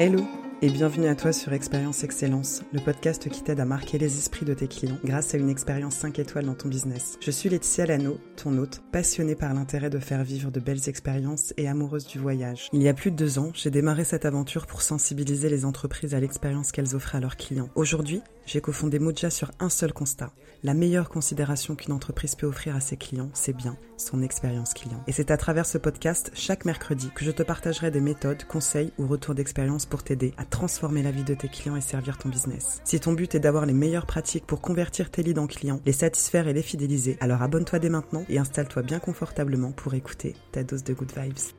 Hello et bienvenue à toi sur Expérience Excellence, le podcast qui t'aide à marquer les esprits de tes clients grâce à une expérience 5 étoiles dans ton business. Je suis Laetitia Lano, ton hôte, passionnée par l'intérêt de faire vivre de belles expériences et amoureuse du voyage. Il y a plus de deux ans, j'ai démarré cette aventure pour sensibiliser les entreprises à l'expérience qu'elles offrent à leurs clients. Aujourd'hui, j'ai cofondé Moja sur un seul constat. La meilleure considération qu'une entreprise peut offrir à ses clients, c'est bien son expérience client. Et c'est à travers ce podcast, chaque mercredi, que je te partagerai des méthodes, conseils ou retours d'expérience pour t'aider à transformer la vie de tes clients et servir ton business. Si ton but est d'avoir les meilleures pratiques pour convertir tes leads en clients, les satisfaire et les fidéliser, alors abonne-toi dès maintenant et installe-toi bien confortablement pour écouter ta dose de good vibes.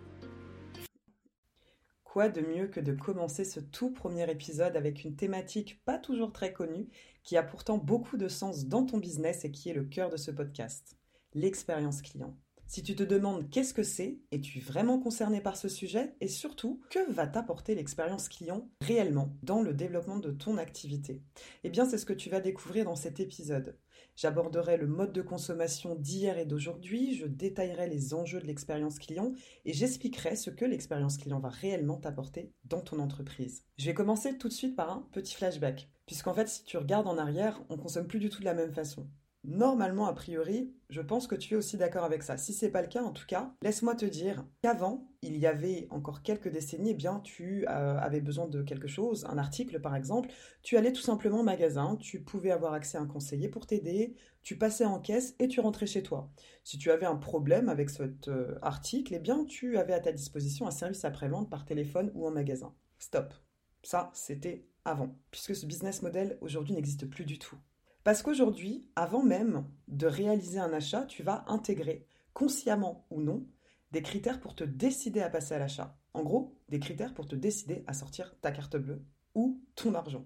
De mieux que de commencer ce tout premier épisode avec une thématique pas toujours très connue, qui a pourtant beaucoup de sens dans ton business et qui est le cœur de ce podcast, l'expérience client. Si tu te demandes qu'est-ce que c'est, es-tu vraiment concerné par ce sujet et surtout, que va t'apporter l'expérience client réellement dans le développement de ton activité? Eh bien, c'est ce que tu vas découvrir dans cet épisode. J'aborderai le mode de consommation d'hier et d'aujourd'hui, je détaillerai les enjeux de l'expérience client et j'expliquerai ce que l'expérience client va réellement t'apporter dans ton entreprise. Je vais commencer tout de suite par un petit flashback, puisqu'en fait, si tu regardes en arrière, on consomme plus du tout de la même façon. Normalement, a priori, je pense que tu es aussi d'accord avec ça. Si c'est pas le cas, en tout cas, laisse-moi te dire qu'avant, il y avait encore quelques décennies, eh bien, tu euh, avais besoin de quelque chose, un article par exemple, tu allais tout simplement au magasin, tu pouvais avoir accès à un conseiller pour t'aider, tu passais en caisse et tu rentrais chez toi. Si tu avais un problème avec cet euh, article, eh bien, tu avais à ta disposition un service après-vente par téléphone ou en magasin. Stop. Ça, c'était avant, puisque ce business model aujourd'hui n'existe plus du tout. Parce qu'aujourd'hui, avant même de réaliser un achat, tu vas intégrer, consciemment ou non, des critères pour te décider à passer à l'achat. En gros, des critères pour te décider à sortir ta carte bleue ou ton argent.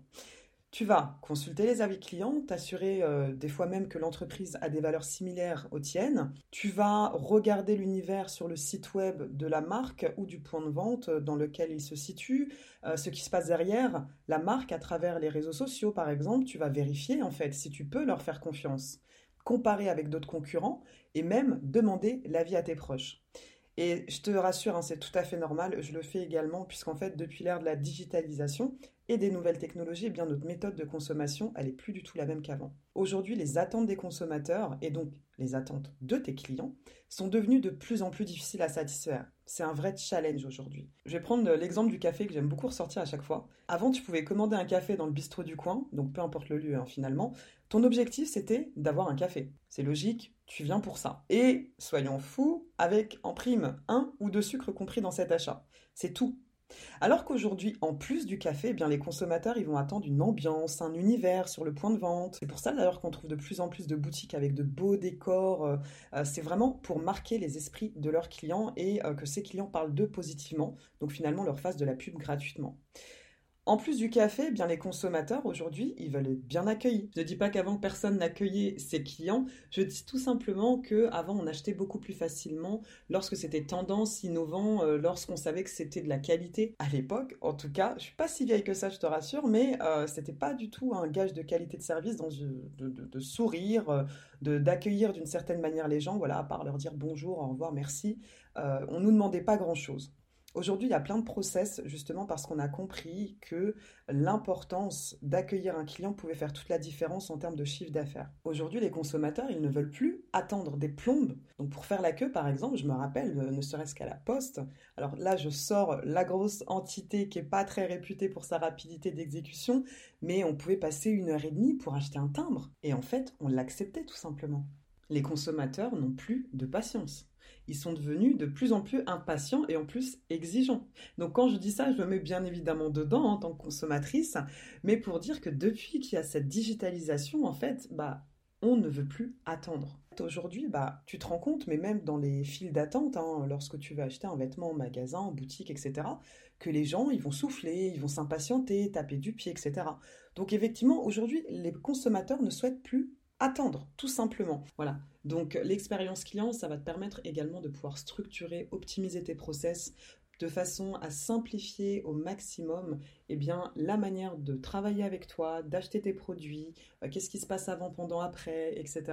Tu vas consulter les avis clients, t'assurer euh, des fois même que l'entreprise a des valeurs similaires aux tiennes. Tu vas regarder l'univers sur le site web de la marque ou du point de vente dans lequel il se situe, euh, ce qui se passe derrière la marque à travers les réseaux sociaux par exemple. Tu vas vérifier en fait si tu peux leur faire confiance, comparer avec d'autres concurrents et même demander l'avis à tes proches. Et je te rassure, hein, c'est tout à fait normal, je le fais également puisqu'en fait depuis l'ère de la digitalisation, et des nouvelles technologies, eh bien notre méthode de consommation, elle est plus du tout la même qu'avant. Aujourd'hui, les attentes des consommateurs et donc les attentes de tes clients sont devenues de plus en plus difficiles à satisfaire. C'est un vrai challenge aujourd'hui. Je vais prendre l'exemple du café que j'aime beaucoup ressortir à chaque fois. Avant, tu pouvais commander un café dans le bistrot du coin, donc peu importe le lieu hein, finalement. Ton objectif, c'était d'avoir un café. C'est logique, tu viens pour ça. Et soyons fous, avec en prime un ou deux sucres compris dans cet achat. C'est tout. Alors qu'aujourd'hui, en plus du café, eh bien, les consommateurs ils vont attendre une ambiance, un univers sur le point de vente. C'est pour ça d'ailleurs qu'on trouve de plus en plus de boutiques avec de beaux décors. Euh, euh, c'est vraiment pour marquer les esprits de leurs clients et euh, que ces clients parlent d'eux positivement, donc finalement leur fassent de la pub gratuitement. En plus du café, eh bien les consommateurs aujourd'hui, ils veulent être bien accueillis. Je ne dis pas qu'avant personne n'accueillait ses clients, je dis tout simplement que avant on achetait beaucoup plus facilement lorsque c'était tendance, innovant, euh, lorsqu'on savait que c'était de la qualité. À l'époque, en tout cas, je suis pas si vieille que ça, je te rassure, mais euh, c'était pas du tout un gage de qualité de service, dans, de, sourire, euh, de d'accueillir d'une certaine manière les gens, voilà, à part leur dire bonjour, au revoir, merci. on nous demandait pas grand chose. Aujourd'hui, il y a plein de process justement parce qu'on a compris que l'importance d'accueillir un client pouvait faire toute la différence en termes de chiffre d'affaires. Aujourd'hui, les consommateurs, ils ne veulent plus attendre des plombes. Donc pour faire la queue, par exemple, je me rappelle, ne serait-ce qu'à la poste, alors là, je sors la grosse entité qui est pas très réputée pour sa rapidité d'exécution, mais on pouvait passer une heure et demie pour acheter un timbre. Et en fait, on l'acceptait tout simplement. Les consommateurs n'ont plus de patience ils sont devenus de plus en plus impatients et en plus exigeants. Donc quand je dis ça, je me mets bien évidemment dedans en tant que consommatrice, mais pour dire que depuis qu'il y a cette digitalisation, en fait, bah, on ne veut plus attendre. Aujourd'hui, bah, tu te rends compte, mais même dans les files d'attente, hein, lorsque tu vas acheter un vêtement en magasin, en boutique, etc., que les gens, ils vont souffler, ils vont s'impatienter, taper du pied, etc. Donc effectivement, aujourd'hui, les consommateurs ne souhaitent plus attendre, tout simplement. Voilà. Donc l'expérience client, ça va te permettre également de pouvoir structurer, optimiser tes process, de façon à simplifier au maximum eh bien, la manière de travailler avec toi, d'acheter tes produits, euh, qu'est-ce qui se passe avant, pendant, après, etc.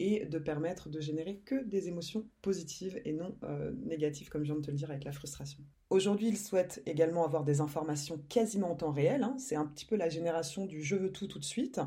Et de permettre de générer que des émotions positives et non euh, négatives, comme je viens de te le dire avec la frustration. Aujourd'hui, ils souhaitent également avoir des informations quasiment en temps réel. Hein. C'est un petit peu la génération du je veux tout tout de suite,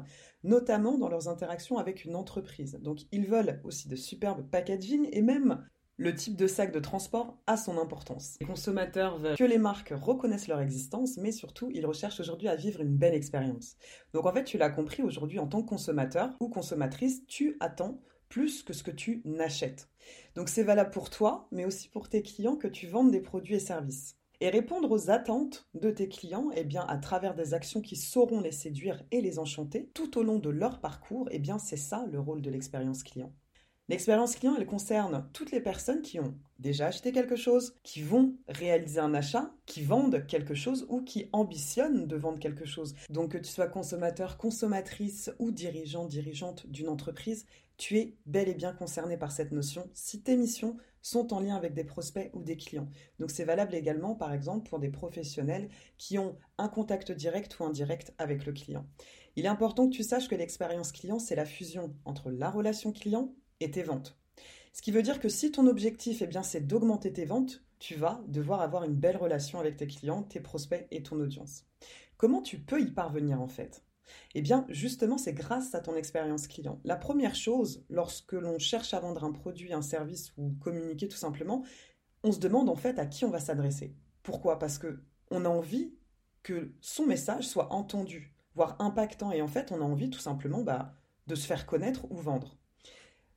notamment dans leurs interactions avec une entreprise. Donc, ils veulent aussi de superbes packaging et même le type de sac de transport a son importance. Les consommateurs veulent que les marques reconnaissent leur existence, mais surtout, ils recherchent aujourd'hui à vivre une belle expérience. Donc en fait, tu l'as compris, aujourd'hui, en tant que consommateur ou consommatrice, tu attends plus que ce que tu n'achètes. Donc c'est valable pour toi, mais aussi pour tes clients que tu vendes des produits et services. Et répondre aux attentes de tes clients, eh bien, à travers des actions qui sauront les séduire et les enchanter tout au long de leur parcours, eh bien, c'est ça le rôle de l'expérience client. L'expérience client, elle concerne toutes les personnes qui ont déjà acheté quelque chose, qui vont réaliser un achat, qui vendent quelque chose ou qui ambitionnent de vendre quelque chose. Donc que tu sois consommateur, consommatrice ou dirigeant, dirigeante d'une entreprise, tu es bel et bien concerné par cette notion si tes missions sont en lien avec des prospects ou des clients. Donc c'est valable également par exemple pour des professionnels qui ont un contact direct ou indirect avec le client. Il est important que tu saches que l'expérience client, c'est la fusion entre la relation client et tes ventes. Ce qui veut dire que si ton objectif, eh bien, c'est d'augmenter tes ventes, tu vas devoir avoir une belle relation avec tes clients, tes prospects et ton audience. Comment tu peux y parvenir en fait? Eh bien, justement, c'est grâce à ton expérience client. La première chose, lorsque l'on cherche à vendre un produit, un service ou communiquer tout simplement, on se demande en fait à qui on va s'adresser. Pourquoi? Parce que on a envie que son message soit entendu, voire impactant, et en fait, on a envie tout simplement bah, de se faire connaître ou vendre.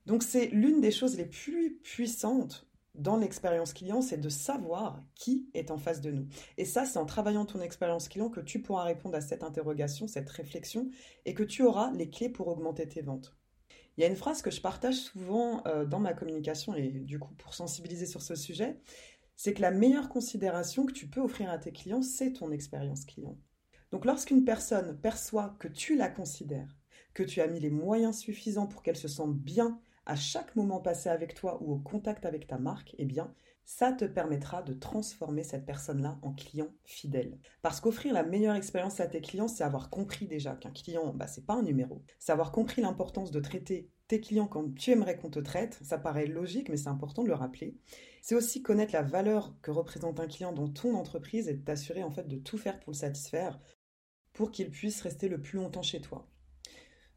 Donc c'est l'une des choses les plus puissantes dans l'expérience client, c'est de savoir qui est en face de nous. Et ça, c'est en travaillant ton expérience client que tu pourras répondre à cette interrogation, cette réflexion, et que tu auras les clés pour augmenter tes ventes. Il y a une phrase que je partage souvent euh, dans ma communication, et du coup pour sensibiliser sur ce sujet, c'est que la meilleure considération que tu peux offrir à tes clients, c'est ton expérience client. Donc lorsqu'une personne perçoit que tu la considères, que tu as mis les moyens suffisants pour qu'elle se sente bien à chaque moment passé avec toi ou au contact avec ta marque, eh bien, ça te permettra de transformer cette personne-là en client fidèle. Parce qu'offrir la meilleure expérience à tes clients, c'est avoir compris déjà qu'un client, bah, c'est pas un numéro. C'est avoir compris l'importance de traiter tes clients comme tu aimerais qu'on te traite. Ça paraît logique, mais c'est important de le rappeler. C'est aussi connaître la valeur que représente un client dans ton entreprise et t'assurer en fait de tout faire pour le satisfaire pour qu'il puisse rester le plus longtemps chez toi.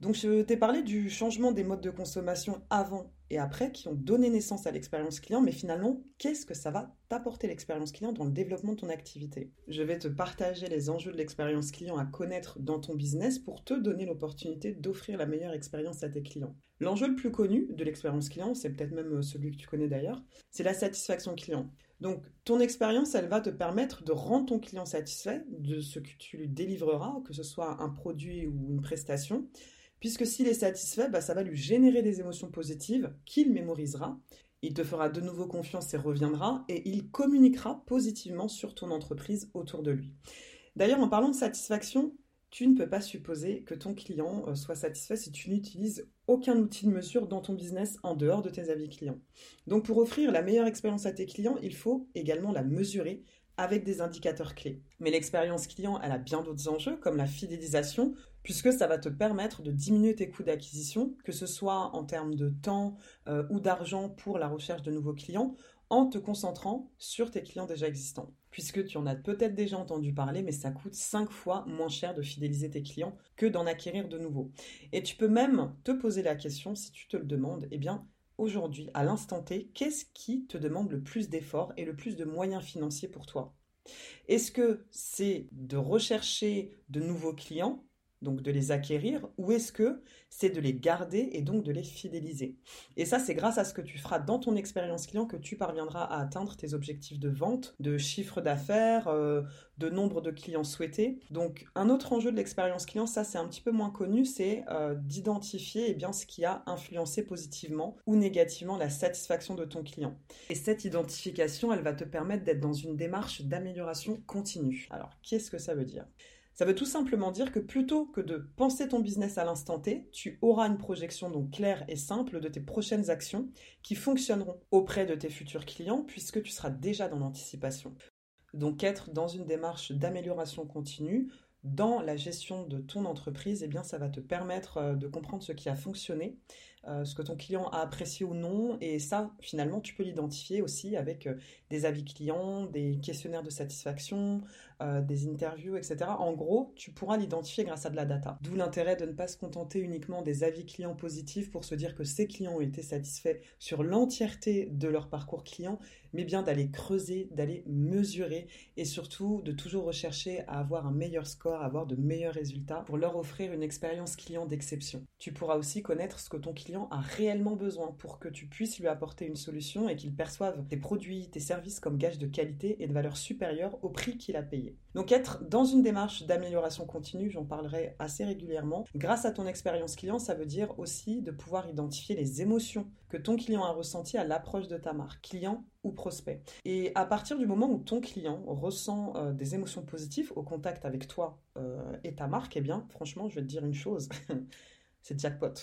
Donc je t'ai parlé du changement des modes de consommation avant et après qui ont donné naissance à l'expérience client, mais finalement, qu'est-ce que ça va t'apporter l'expérience client dans le développement de ton activité? Je vais te partager les enjeux de l'expérience client à connaître dans ton business pour te donner l'opportunité d'offrir la meilleure expérience à tes clients. L'enjeu le plus connu de l'expérience client, c'est peut-être même celui que tu connais d'ailleurs, c'est la satisfaction client. Donc, ton expérience, elle va te permettre de rendre ton client satisfait de ce que tu lui délivreras, que ce soit un produit ou une prestation, puisque s'il est satisfait, bah, ça va lui générer des émotions positives qu'il mémorisera. Il te fera de nouveau confiance et reviendra, et il communiquera positivement sur ton entreprise autour de lui. D'ailleurs, en parlant de satisfaction, tu ne peux pas supposer que ton client euh, soit satisfait si tu n'utilises aucun outil de mesure dans ton business en dehors de tes avis clients. Donc pour offrir la meilleure expérience à tes clients, il faut également la mesurer avec des indicateurs clés. Mais l'expérience client, elle a bien d'autres enjeux, comme la fidélisation, puisque ça va te permettre de diminuer tes coûts d'acquisition, que ce soit en termes de temps euh, ou d'argent pour la recherche de nouveaux clients, en te concentrant sur tes clients déjà existants. Puisque tu en as peut-être déjà entendu parler, mais ça coûte 5 fois moins cher de fidéliser tes clients que d'en acquérir de nouveaux. Et tu peux même te poser la question, si tu te le demandes, eh bien, aujourd'hui, à l'instant T, qu'est-ce qui te demande le plus d'efforts et le plus de moyens financiers pour toi? Est-ce que c'est de rechercher de nouveaux clients donc de les acquérir, ou est-ce que c'est de les garder et donc de les fidéliser? Et ça, c'est grâce à ce que tu feras dans ton expérience client que tu parviendras à atteindre tes objectifs de vente, de chiffre d'affaires, euh, de nombre de clients souhaités. Donc un autre enjeu de l'expérience client, ça c'est un petit peu moins connu, c'est euh, d'identifier eh bien, ce qui a influencé positivement ou négativement la satisfaction de ton client. Et cette identification, elle va te permettre d'être dans une démarche d'amélioration continue. Alors qu'est-ce que ça veut dire? Ça veut tout simplement dire que plutôt que de penser ton business à l'instant T, tu auras une projection donc claire et simple de tes prochaines actions qui fonctionneront auprès de tes futurs clients puisque tu seras déjà dans l'anticipation. Donc être dans une démarche d'amélioration continue, dans la gestion de ton entreprise, eh bien, ça va te permettre euh, de comprendre ce qui a fonctionné, euh, ce que ton client a apprécié ou non. Et ça, finalement, tu peux l'identifier aussi avec euh, des avis clients, des questionnaires de satisfaction, euh, des interviews, etc. En gros, tu pourras l'identifier grâce à de la data. D'où l'intérêt de ne pas se contenter uniquement des avis clients positifs pour se dire que ces clients ont été satisfaits sur l'entièreté de leur parcours client, mais bien d'aller creuser, d'aller mesurer et surtout de toujours rechercher à avoir un meilleur score, à avoir de meilleurs résultats pour leur offrir une expérience client d'exception. Tu pourras aussi connaître ce que ton client a réellement besoin pour que tu puisses lui apporter une solution et qu'il perçoive tes produits, tes services comme gage de qualité et de valeur supérieure au prix qu'il a payé. Donc être dans une démarche d'amélioration continue, j'en parlerai assez régulièrement. Grâce à ton expérience client, ça veut dire aussi de pouvoir identifier les émotions que ton client a ressenties à l'approche de ta marque, client ou prospect. Et à partir du moment où ton client ressent euh, des émotions positives au contact avec toi euh, et ta marque, eh bien, franchement, je vais te dire une chose, c'est jackpot.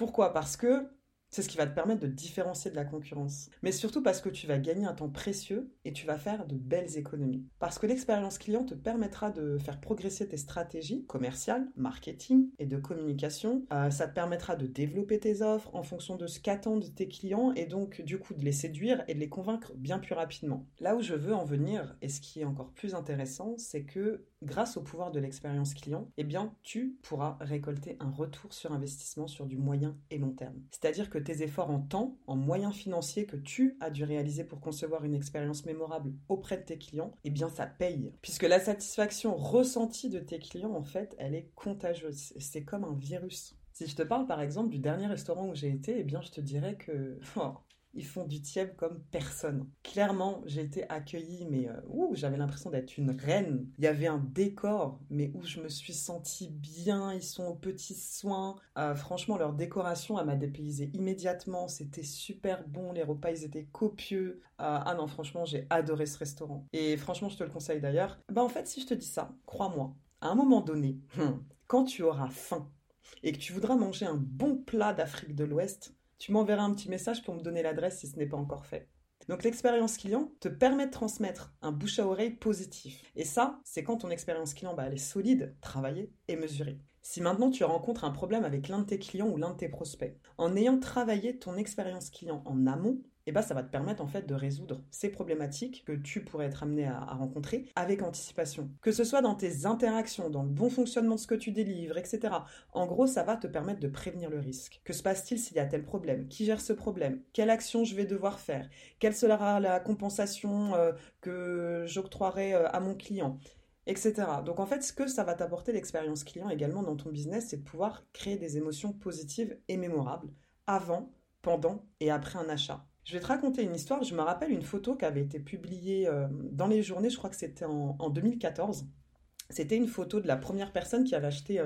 Pourquoi? Parce que c'est ce qui va te permettre de différencier de la concurrence. Mais surtout parce que tu vas gagner un temps précieux et tu vas faire de belles économies. Parce que l'expérience client te permettra de faire progresser tes stratégies commerciales, marketing et de communication. Euh, ça te permettra de développer tes offres en fonction de ce qu'attendent tes clients et donc du coup de les séduire et de les convaincre bien plus rapidement. Là où je veux en venir et ce qui est encore plus intéressant, c'est que grâce au pouvoir de l'expérience client, eh bien tu pourras récolter un retour sur investissement sur du moyen et long terme. C'est-à-dire que tes efforts en temps, en moyens financiers que tu as dû réaliser pour concevoir une expérience mémorable auprès de tes clients, eh bien ça paye. Puisque la satisfaction ressentie de tes clients, en fait, elle est contagieuse. C'est comme un virus. Si je te parle par exemple du dernier restaurant où j'ai été, eh bien je te dirais que oh, ils font du tieb comme personne. Clairement, j'ai été accueillie, mais euh, j'avais l'impression d'être une reine. Il y avait un décor, mais où je me suis sentie bien. Ils sont aux petits soins. Euh, franchement, leur décoration, elle m'a dépaysée immédiatement. C'était super bon. Les repas, ils étaient copieux. Euh, ah non, franchement, j'ai adoré ce restaurant. Et franchement, je te le conseille d'ailleurs. Bah, en fait, si je te dis ça, crois-moi, à un moment donné, quand tu auras faim et que tu voudras manger un bon plat d'Afrique de l'Ouest, tu m'enverras un petit message pour me donner l'adresse si ce n'est pas encore fait. Donc l'expérience client te permet de transmettre un bouche à oreille positif. Et ça, c'est quand ton expérience client bah, est solide, travaillée et mesurée. Si maintenant tu rencontres un problème avec l'un de tes clients ou l'un de tes prospects, en ayant travaillé ton expérience client en amont, eh ben, ça va te permettre en fait de résoudre ces problématiques que tu pourrais être amené à, rencontrer avec anticipation. Que ce soit dans tes interactions, dans le bon fonctionnement de ce que tu délivres, etc. En gros, ça va te permettre de prévenir le risque. Que se passe-t-il s'il y a tel problème? Qui gère ce problème? Quelle action je vais devoir faire? Quelle sera la compensation euh, que j'octroierai euh, à mon client? Etc. Donc en fait, ce que ça va t'apporter l'expérience client également dans ton business, c'est de pouvoir créer des émotions positives et mémorables avant, pendant et après un achat. Je vais te raconter une histoire. Je me rappelle une photo qui avait été publiée euh, dans les journées, je crois que c'était en, 2014. C'était une photo de la première personne qui avait acheté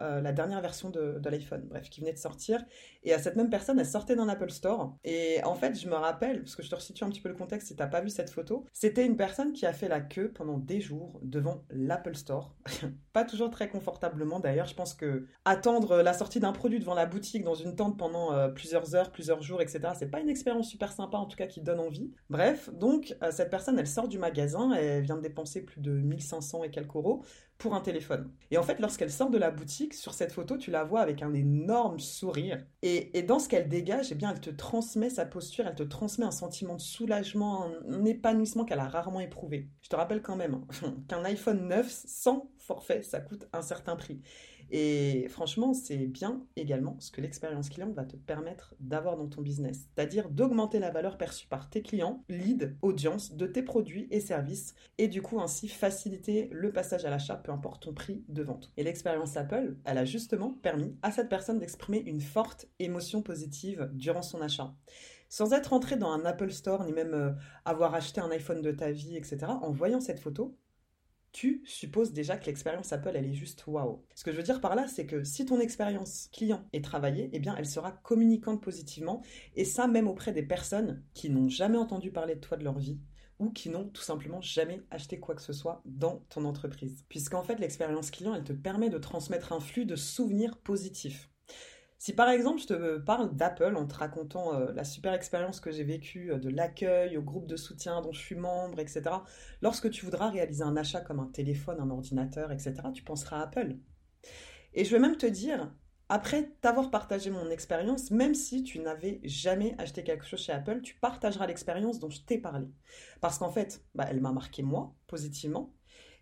euh, la dernière version de, l'iPhone, bref, qui venait de sortir. Et à cette même personne, elle sortait d'un Apple Store. Et en fait, je me rappelle, parce que je te resitue un petit peu le contexte si t'as pas vu cette photo, c'était une personne qui a fait la queue pendant des jours devant l'Apple Store. pas toujours très confortablement d'ailleurs. Je pense que attendre la sortie d'un produit devant la boutique dans une tente pendant euh, plusieurs heures, plusieurs jours, etc., c'est pas une expérience super sympa, en tout cas qui donne envie. Bref, donc euh, cette personne, elle sort du magasin, elle vient de dépenser plus de 1500 et quelques euros pour un téléphone. Et en fait, lorsqu'elle sort de la boutique, sur cette photo, tu la vois avec un énorme sourire. Et, dans ce qu'elle dégage, eh bien, elle te transmet sa posture, elle te transmet un sentiment de soulagement, un, épanouissement qu'elle a rarement éprouvé. Je te rappelle quand même hein, qu'un iPhone 9 sans forfait, ça coûte un certain prix. Et franchement, c'est bien également ce que l'expérience client va te permettre d'avoir dans ton business, c'est-à-dire d'augmenter la valeur perçue par tes clients, lead, audience de tes produits et services, et du coup ainsi faciliter le passage à l'achat, peu importe ton prix de vente. Et l'expérience Apple, elle a justement permis à cette personne d'exprimer une forte émotion positive durant son achat sans être entré dans un Apple Store ni même euh, avoir acheté un iPhone de ta vie, etc. En voyant cette photo, tu supposes déjà que l'expérience Apple, elle est juste waouh. Ce que je veux dire par là, c'est que si ton expérience client est travaillée, eh bien, elle sera communicante positivement, et ça même auprès des personnes qui n'ont jamais entendu parler de toi de leur vie, ou qui n'ont tout simplement jamais acheté quoi que ce soit dans ton entreprise. Puisqu'en fait, l'expérience client, elle te permet de transmettre un flux de souvenirs positifs. Si par exemple je te parle d'Apple en te racontant euh, la super expérience que j'ai vécue, euh, de l'accueil au groupe de soutien dont je suis membre, etc., lorsque tu voudras réaliser un achat comme un téléphone, un ordinateur, etc., tu penseras à Apple. Et je vais même te dire, après t'avoir partagé mon expérience, même si tu n'avais jamais acheté quelque chose chez Apple, tu partageras l'expérience dont je t'ai parlé. Parce qu'en fait, bah, elle m'a marqué moi, positivement,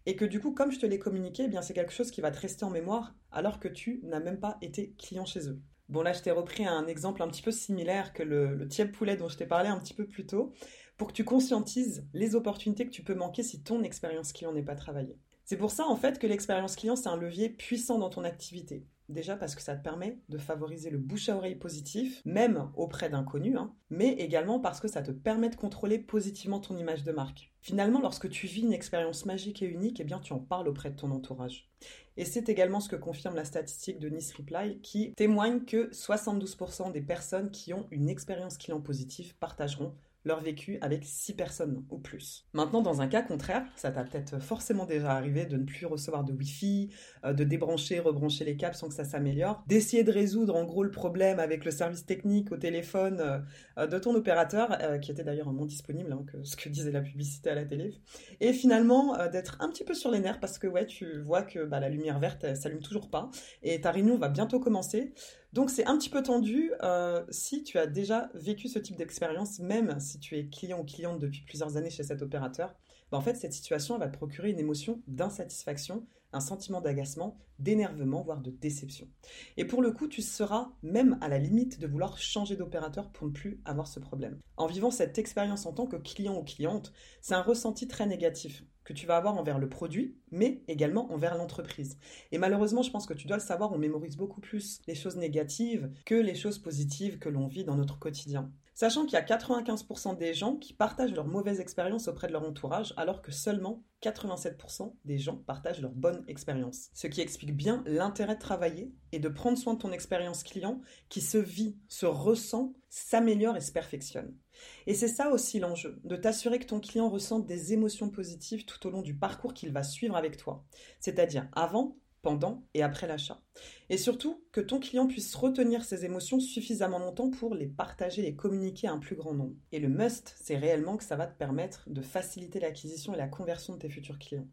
et que du coup, comme je te l'ai communiqué, eh bien c'est quelque chose qui va te rester en mémoire alors que tu n'as même pas été client chez eux. Bon là, je t'ai repris un exemple un petit peu similaire que le, le poulet dont je t'ai parlé un petit peu plus tôt, pour que tu conscientises les opportunités que tu peux manquer si ton expérience client n'est pas travaillée. C'est pour ça en fait que l'expérience client, c'est un levier puissant dans ton activité. Déjà parce que ça te permet de favoriser le bouche à oreille positif, même auprès d'inconnus, hein, mais également parce que ça te permet de contrôler positivement ton image de marque. Finalement, lorsque tu vis une expérience magique et unique, eh bien tu en parles auprès de ton entourage. Et c'est également ce que confirme la statistique de Nice Reply qui témoigne que 72% des personnes qui ont une expérience client positive partageront leur vécu avec six personnes ou plus. Maintenant, dans un cas contraire, ça t'a peut-être forcément déjà arrivé de ne plus recevoir de Wi-Fi, euh, de débrancher, rebrancher les câbles sans que ça s'améliore, d'essayer de résoudre en gros le problème avec le service technique au téléphone euh, euh, de ton opérateur, qui était d'ailleurs moins disponible hein, que ce que disait la publicité à la télé, et finalement d'être un petit peu sur les nerfs parce que ouais, tu vois que bah, la lumière verte, elle s'allume toujours pas, et ta réunion va bientôt commencer. Donc c'est un petit peu tendu euh, si tu as déjà vécu ce type d'expérience, même si tu es client ou cliente depuis plusieurs années chez cet opérateur. Bah, en fait, cette situation va te procurer une émotion d'insatisfaction, un sentiment d'agacement, d'énervement, voire de déception. Et pour le coup, tu seras même à la limite de vouloir changer d'opérateur pour ne plus avoir ce problème. En vivant cette expérience en tant que client ou cliente, c'est un ressenti très négatif que tu vas avoir envers le produit, mais également envers l'entreprise. Et malheureusement, je pense que tu dois le savoir, on mémorise beaucoup plus les choses négatives que les choses positives que l'on vit dans notre quotidien. Sachant qu'il y a 95% des gens qui partagent leur mauvaise expérience auprès de leur entourage, alors que seulement 87% des gens partagent leur bonne expérience. Ce qui explique bien l'intérêt de travailler et de prendre soin de ton expérience client qui se vit, se ressent, s'améliore et se perfectionne. Et c'est ça aussi l'enjeu, de t'assurer que ton client ressente des émotions positives tout au long du parcours qu'il va suivre avec toi, c'est-à-dire avant, pendant et après l'achat. Et surtout, que ton client puisse retenir ses émotions suffisamment longtemps pour les partager, les communiquer à un plus grand nombre. Et le must, c'est réellement que ça va te permettre de faciliter l'acquisition et la conversion de tes futurs clients.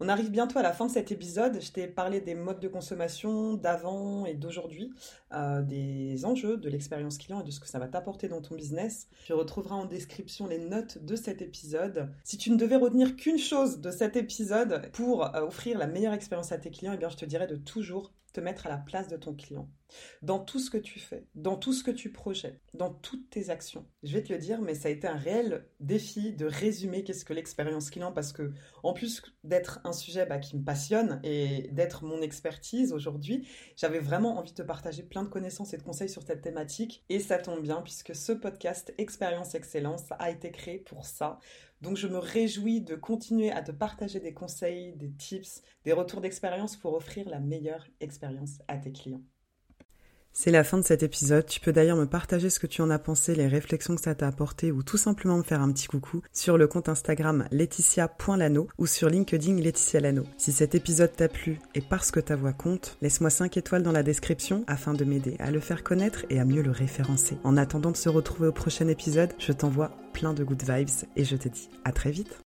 On arrive bientôt à la fin de cet épisode. Je t'ai parlé des modes de consommation d'avant et d'aujourd'hui, euh, des enjeux de l'expérience client et de ce que ça va t'apporter dans ton business. Tu retrouveras en description les notes de cet épisode. Si tu ne devais retenir qu'une chose de cet épisode pour euh, offrir la meilleure expérience à tes clients, eh bien je te dirais de toujours te mettre à la place de ton client. Dans tout ce que tu fais, dans tout ce que tu projettes, dans toutes tes actions. Je vais te le dire, mais ça a été un réel défi de résumer qu'est-ce que l'expérience client parce que, en plus d'être un sujet bah, qui me passionne et d'être mon expertise aujourd'hui, j'avais vraiment envie de te partager plein de connaissances et de conseils sur cette thématique. Et ça tombe bien puisque ce podcast Expérience Excellence a été créé pour ça donc je me réjouis de continuer à te partager des conseils, des tips, des retours d'expérience pour offrir la meilleure expérience à tes clients. C'est la fin de cet épisode. Tu peux d'ailleurs me partager ce que tu en as pensé, les réflexions que ça t'a apporté ou tout simplement me faire un petit coucou sur le compte Instagram laetitia.lano ou sur LinkedIn Laetitia Lano. Si cet épisode t'a plu et parce que ta voix compte, laisse-moi 5 étoiles dans la description afin de m'aider à le faire connaître et à mieux le référencer. En attendant de se retrouver au prochain épisode, je t'envoie plein de good vibes et je te dis à très vite.